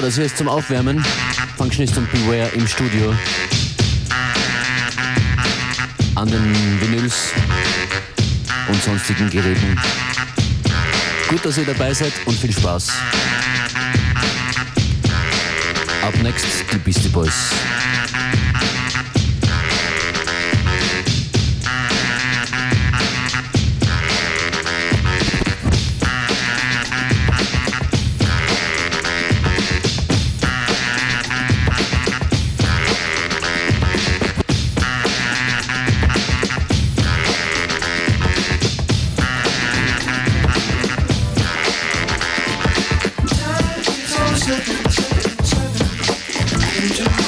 Das hier ist zum Aufwärmen. Functionist und Beware im Studio. An den Vinyls und sonstigen Geräten. Gut, dass ihr dabei seid und viel Spaß. Up next, die Beastie Boys. can do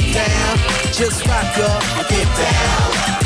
get down. Just rock, y'all, get down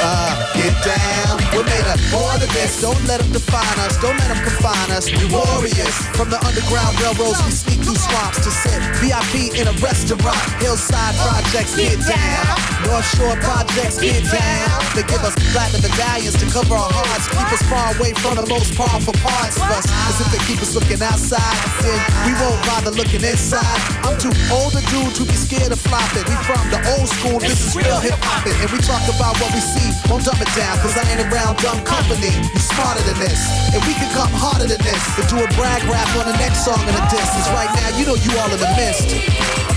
uh, get down. We're made of more than this. Don't let them define us. Don't let them confine us. We warriors from the underground railroads. We sneak through swamps to sit VIP in a restaurant. Hillside projects get down. North Shore projects get down. They give us platinum medallions to cover our hearts. Keep us far away from the most powerful parts of us. As if they keep us looking outside. Then we won't bother looking inside. I'm too old a dude to be scared of flopping. We from the old school. This is real hip hop. And we talk about what we see won't dumb it down, cause I ain't around dumb company. You smarter than this. And we can come harder than this. And do a brag rap on the next song in the distance. Right now, you know you all in the mist.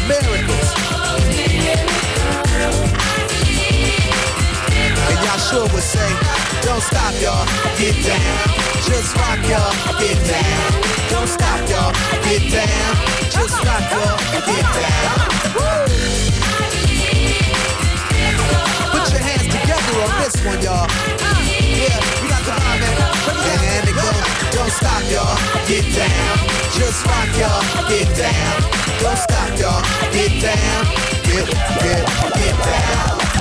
Miracles. And y'all sure would say, don't stop y'all, get down. Just rock y'all, get down. Don't stop y'all, get down. Just rock y'all, get down. Woo! on this one, y'all. Yeah, we got the vibe, man. And it goes, don't stop, y'all. Get down. Just rock, y'all. Get down. Don't stop, y'all. Get down. Get, get, get down.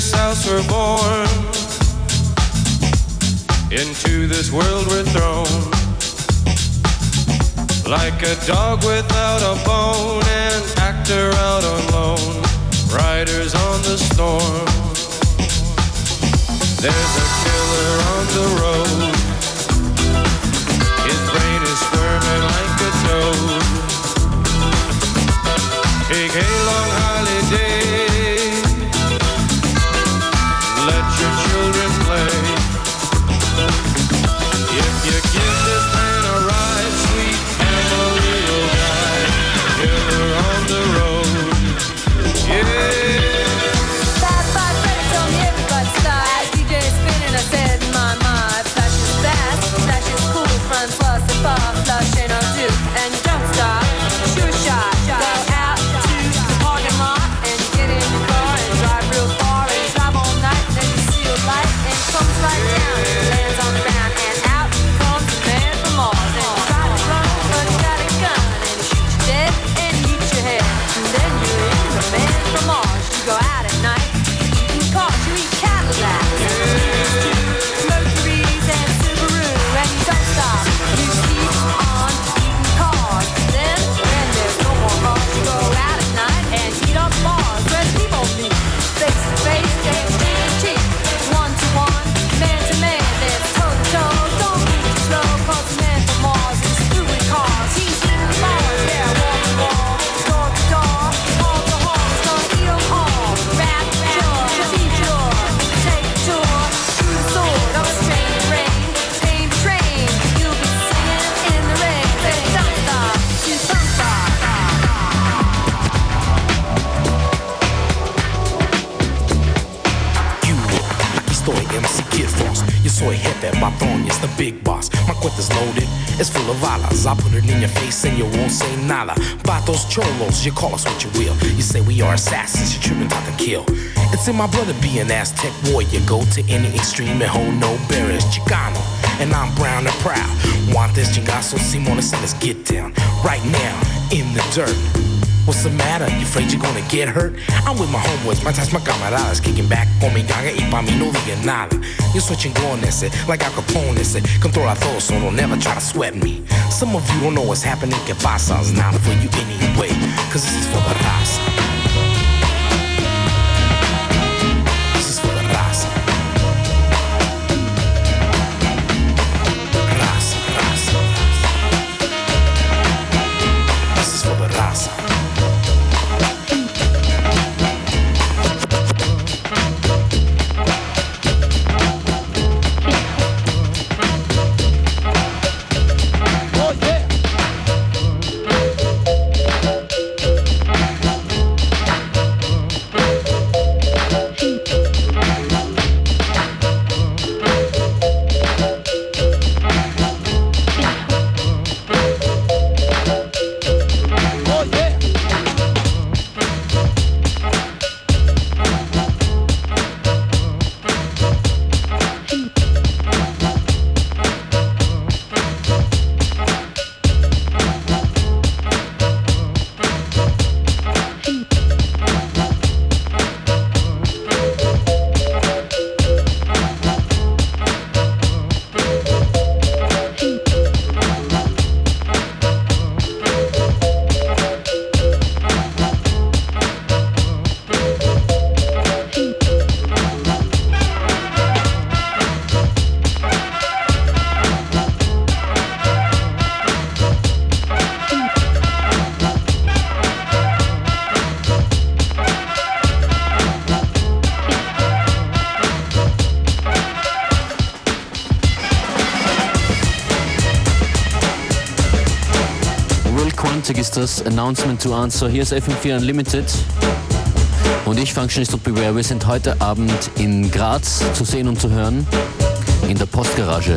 this house we're born. Into this world we're thrown. Like a dog without a bone, an actor out on loan, riders on the storm. There's a killer on the road. His brain is squirming like a toad. Take a long cholos, you call us what you will. You say we are assassins, you're tripping out to kill. It's in my blood to be an Aztec warrior. Go to any extreme and hold no barriers. Chicano, and I'm brown and proud. Want this chingazo, Simona, so let's get down. Right now, in the dirt. What's the matter? You afraid you're gonna get hurt? I'm with my homeboys, my ties, my camaradas Kicking back con mi ganga y pa' mí no digan nada Yo soy chingón ese, like Al Capone ese Controla todo, so don't never try to sweat me Some of you don't know what's happening Que pasa, it's not for you anyway Cause this is for the Das Announcement to Answer. Hier ist FM4 Unlimited. Und ich, Functionist und Beware, wir sind heute Abend in Graz zu sehen und zu hören. In der Postgarage.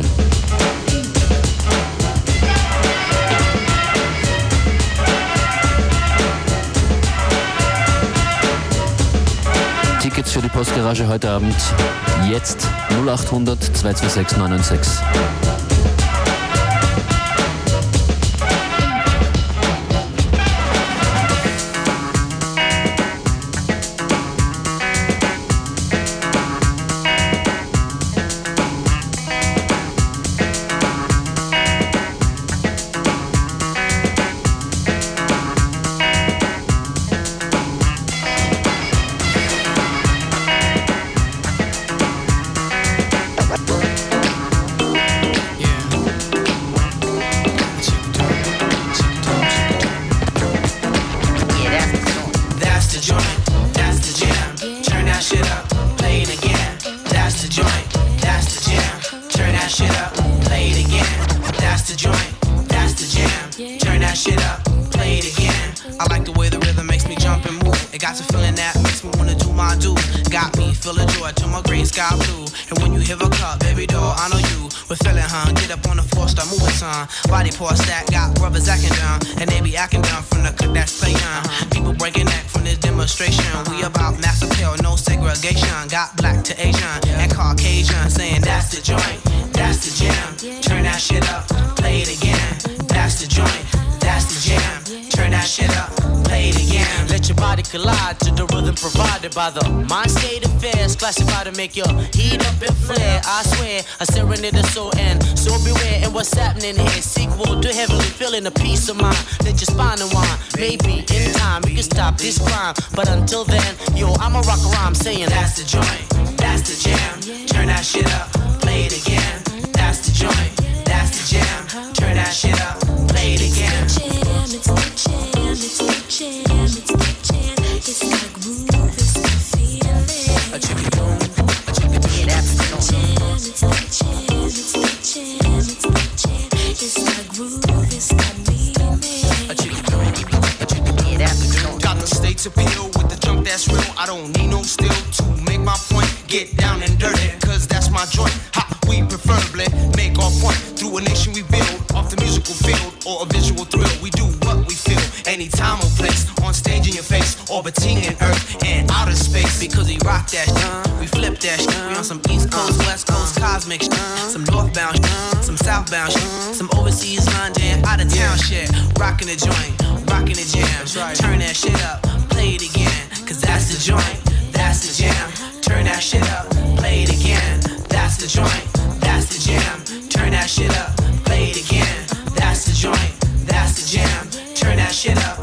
Tickets für die Postgarage heute Abend jetzt 0800 226 996. By the mind state affairs. Classified to make your heat up and flare. I swear, a serenade of soul and so beware. And what's happening here? Sequel to heavenly feeling a peace of mind. Let your spine unwind. Maybe in time you can stop this crime. But until then, yo, I'ma rock a rhyme saying That's the joint, that's the jam. Turn that shit up, play it again. That's the joint, that's the jam. Turn that shit up, play it again. A the that's real. I don't need no steel to make my point. Get down and dirty, cause that's my joint. Ha, we preferably make our point through a nation we build off the musical field or a visual thrill. We do what we feel, anytime or place, on stage in your face, orbiting in earth and outer space. Because we rock that shit, we flip that shit. We on some East Coast, West Coast cosmic shit, some northbound shit, some southbound shit, some overseas London, out of town shit. Rocking the joint, rocking the jam. Turn that shit up, joint, that's the jam. Turn that shit up, play it again. That's the joint, that's the jam. Turn that shit up, play it again. That's the joint, that's the jam. Turn that shit up,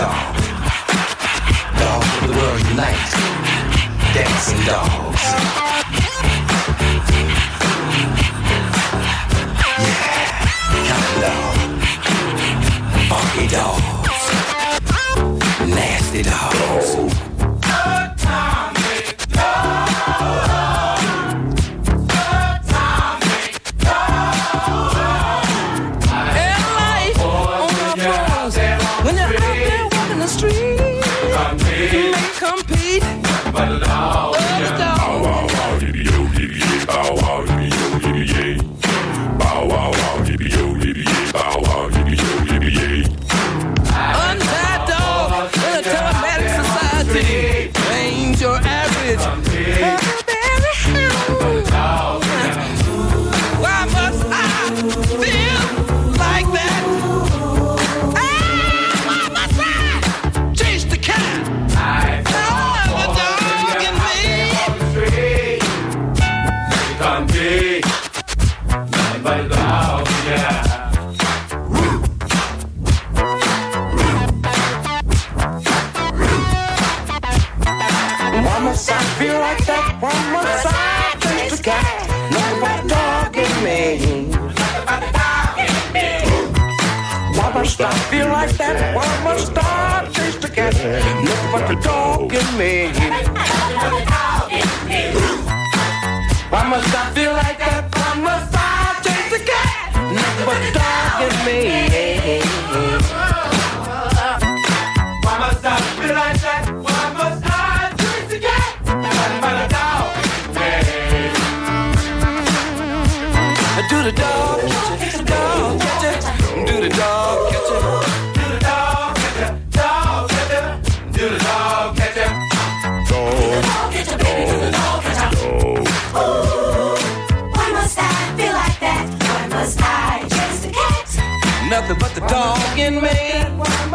dogs, dogs, of the world unite, dancing dogs. Yeah, counting dog, funky dogs, nasty dogs. Dog the dog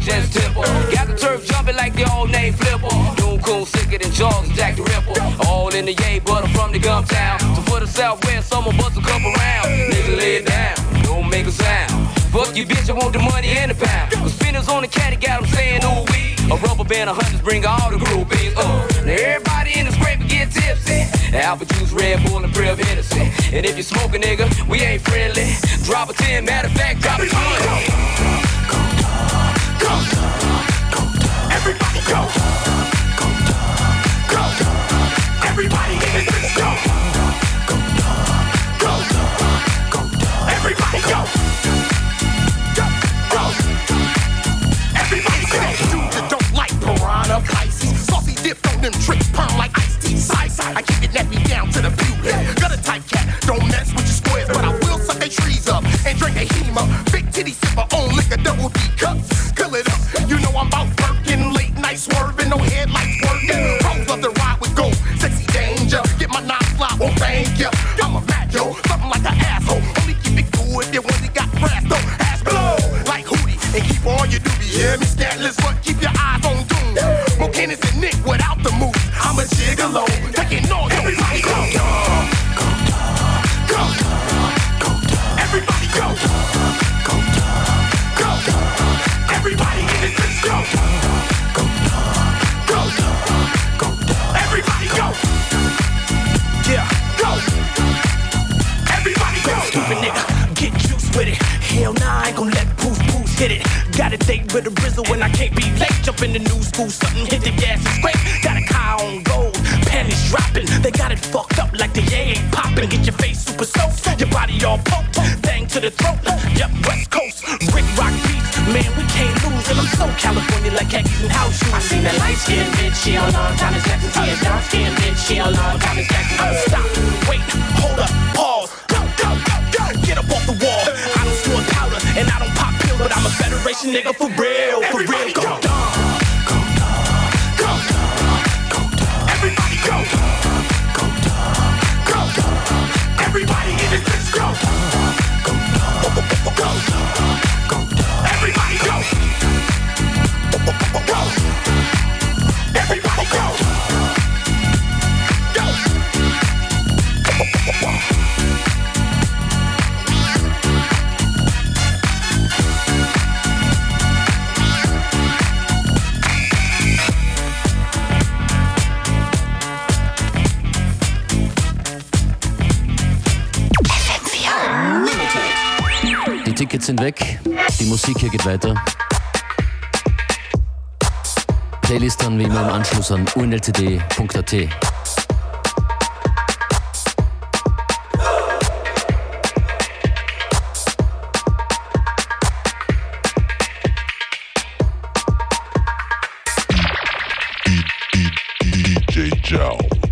Just tip her. Got the turf jumping like the old name Flipper. Doom cool, sicker than Charles and Jack the Ripper. All in the yay, but I'm from the gum town. So for the southwest, someone bust a couple rounds. Nigga, lay it down, don't make a sound. Fuck you, bitch, I want the money and the pound. The spinners on the caddy got them saying, ooh, wee. A rubber band of hundreds bring all the groupies. Uh. Now everybody in the scraper get tipsy. Apple juice, Red Bull, and Priv Hennessy. And if you smoke a nigga, we ain't friendly. Drop a 10, matter of fact, drop a 20. Everybody go. Go. Go. Everybody in this go. Go. Go. Go. Everybody go. Go. Go. Everybody go. Dudes that don't like piranha Pisces. Saucy dipped on them tricks, perm like iced tea. Side side, I keep it nappy down to the pewhead. Got a tight cat, don't mess with your squares, but I will suck they trees up and drink a hema. Big titty sipper on liquor, double D cups swerving, no headlights working. Pros love to ride with gold, sexy danger. Get my knife, fly, won't thank ya. I'm a macho, something like an asshole. Only keep it cool if you want it got brass, though. Ass blow, like Hootie, and keep all your doobie, yeah, stupid nigga. Get juice with it. Hell nah, I ain't gon' let poof poof hit it. Got a date with a rizzle and I can't be late. Jump in the new school, something hit the gas and scrape. Got a car on gold, panties dropping. They got it fucked up like the yay ain't popping. Get your face super soaked, your body all poked. Bang to the throat, yep, West Coast. Rick rock beats, man, we can't lose. And I'm so California like khakis and house shoes. I seen that light skinned bitch, she a long time is Jackson. See a dark skinned bitch, she a long time is Jackson. Stop, wait, hold up, pause. Get up off the wall. I don't snort powder and I don't pop pills, but I'm a Federation nigga for real, for real. Everybody go. Go. Go. Everybody in this bitch go. Go, Tickets sind die Musik hier geht weiter. Playlist dann wie immer im Anschluss an unltd.at. DJ Joe.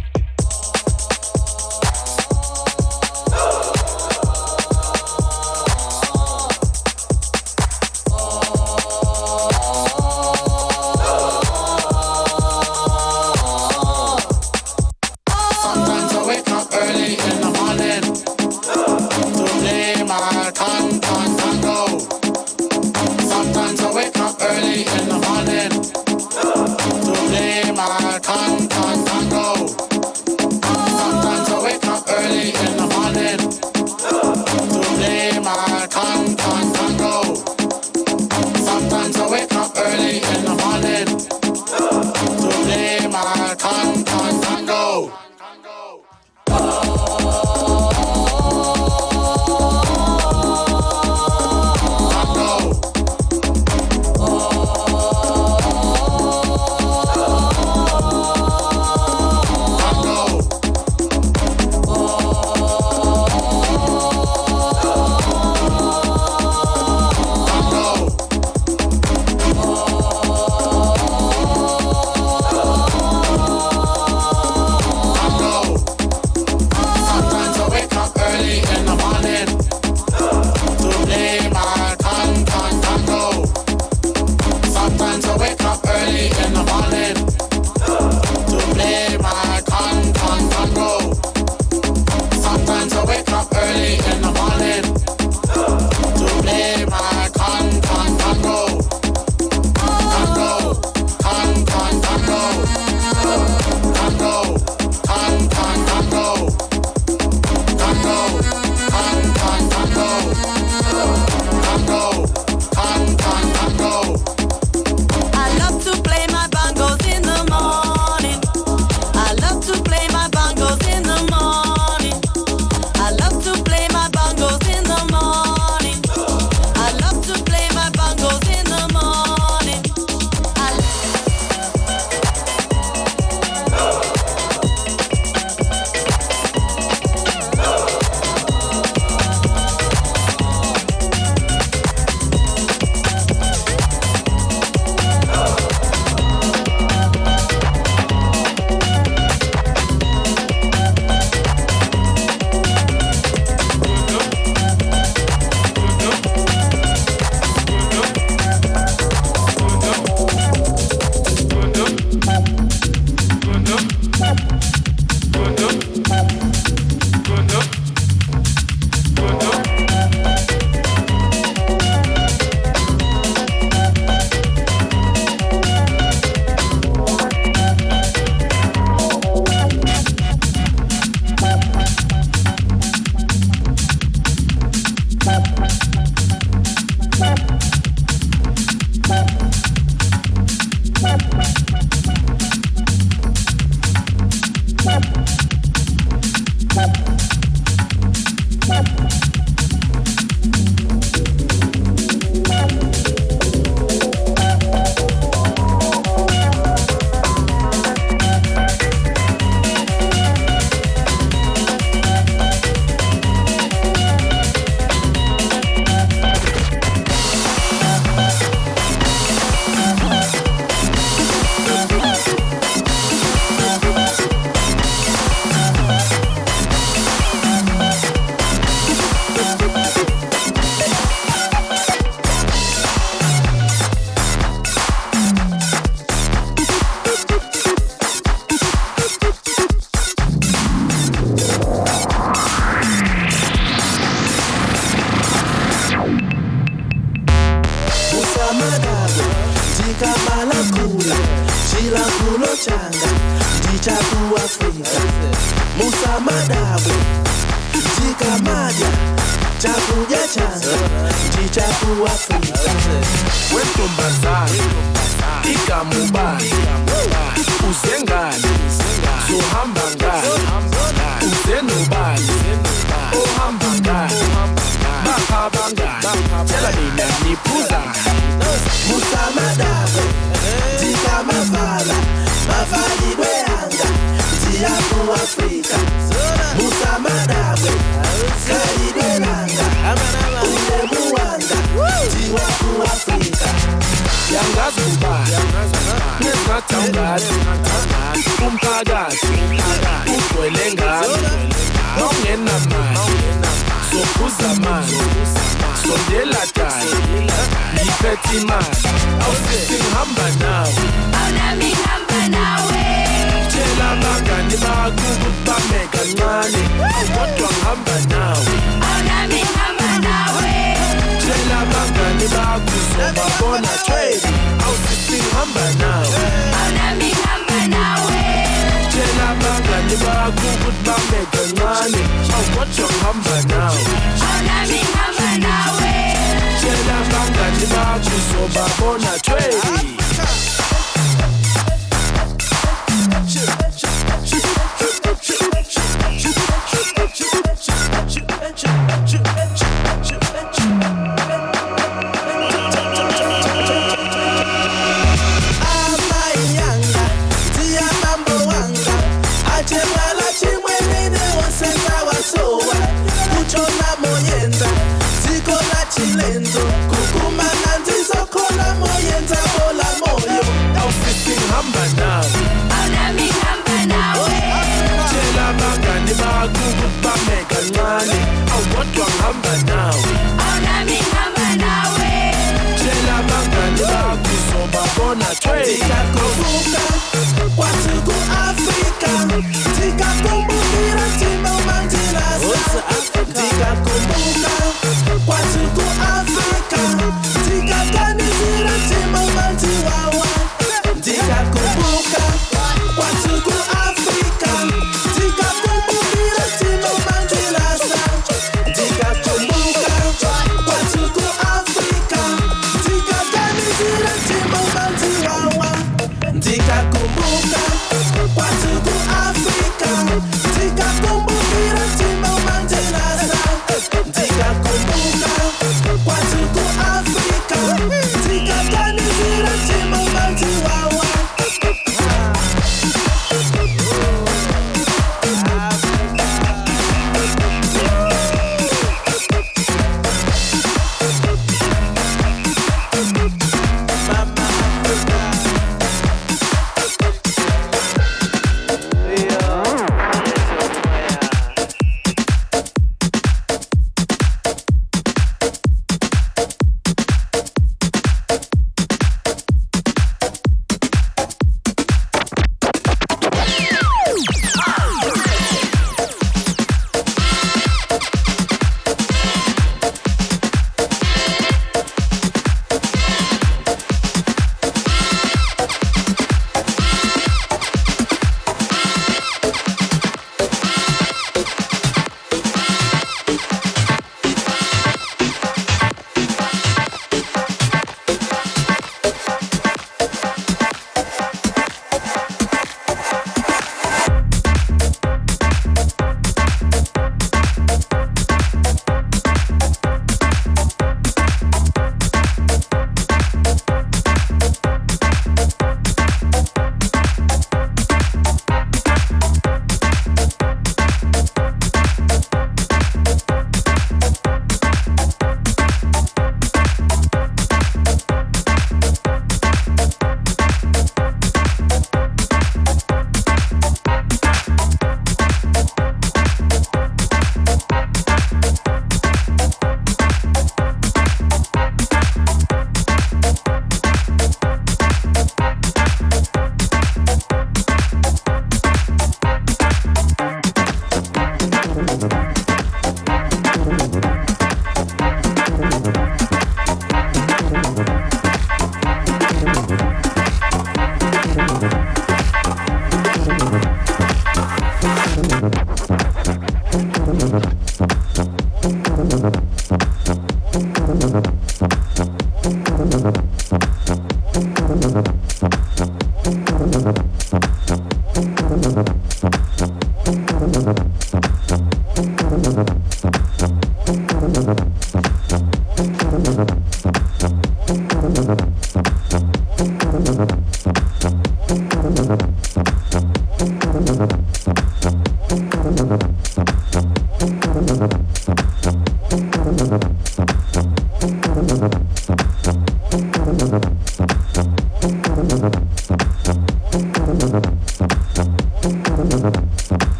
Umphakathi ugcwele ngami ongenamali sophuza amanzi sondela dala ngiphethe imali. Ngihamba nawe. Tshela abangani bakho ukuthi bame kancane kodwa ngihamba nawe. Tshela abangani bakho uzobabona trade awusithi ngihamba nawe tshela abangani bakho ukuthi bame kancane awukodwa ngihamba nawe. Tshela abangani bakho uzobabona trade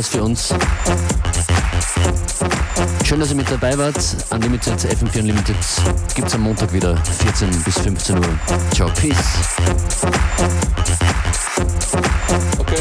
War's für uns. Schön, dass ihr mit dabei wart. Unlimited, FM4 Unlimited gibt's am Montag wieder, 14 bis 15 Uhr. Ciao, peace. Okay.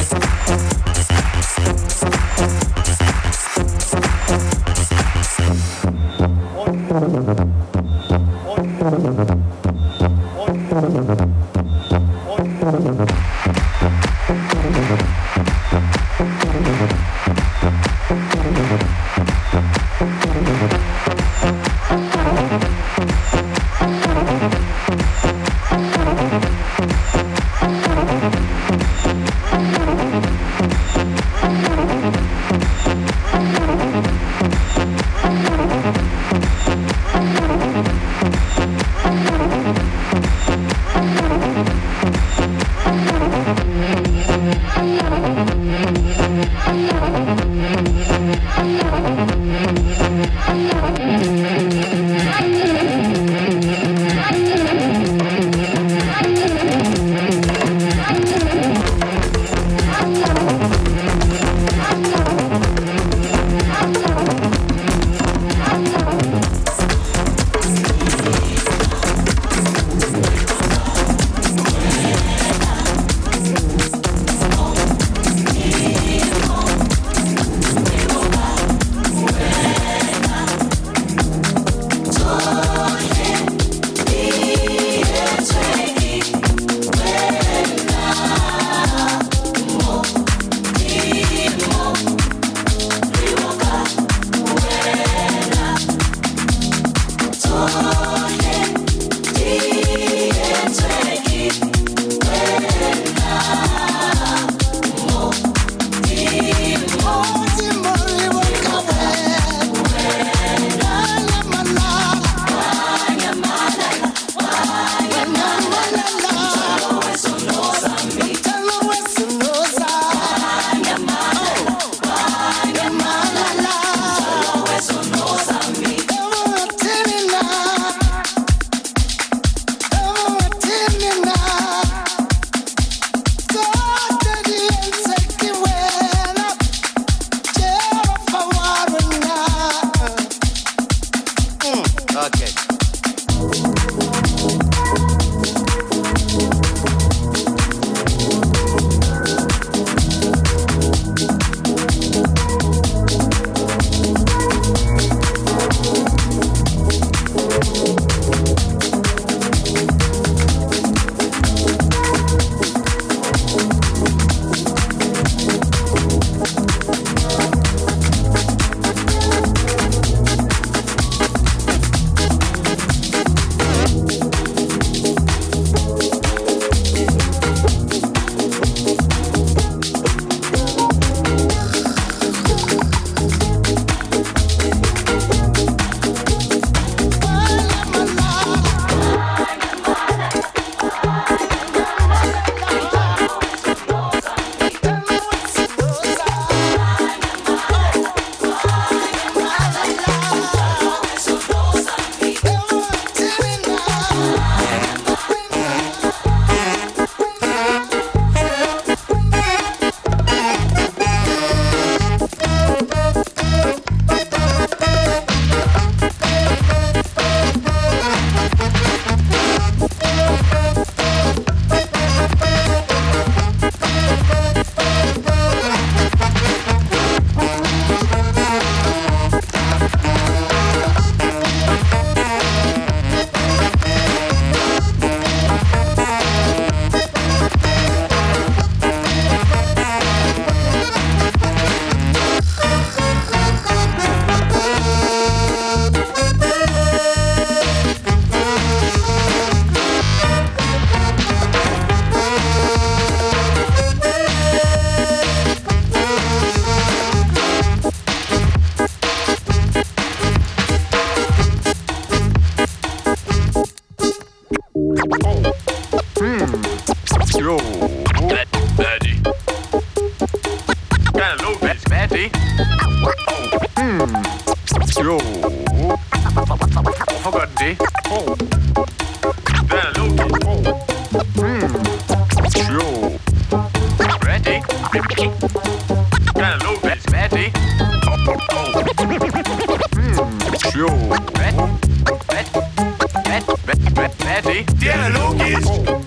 Dialogisch!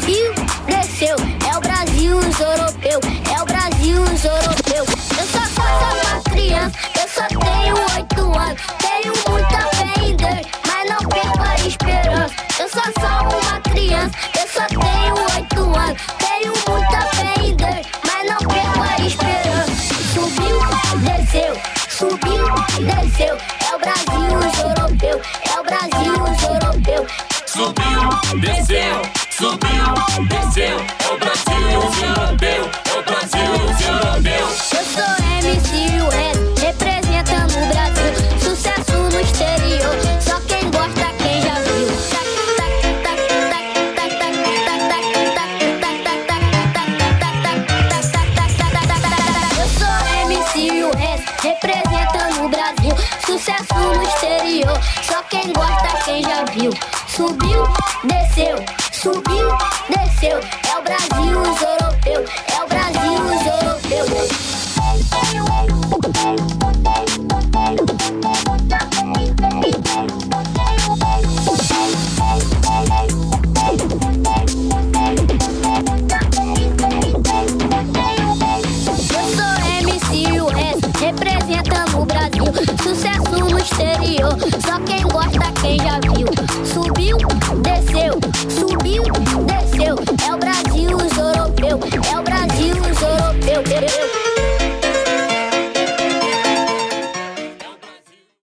Brasil cresceu, É o Brasil, os europeus. É o Brasil, os europeus.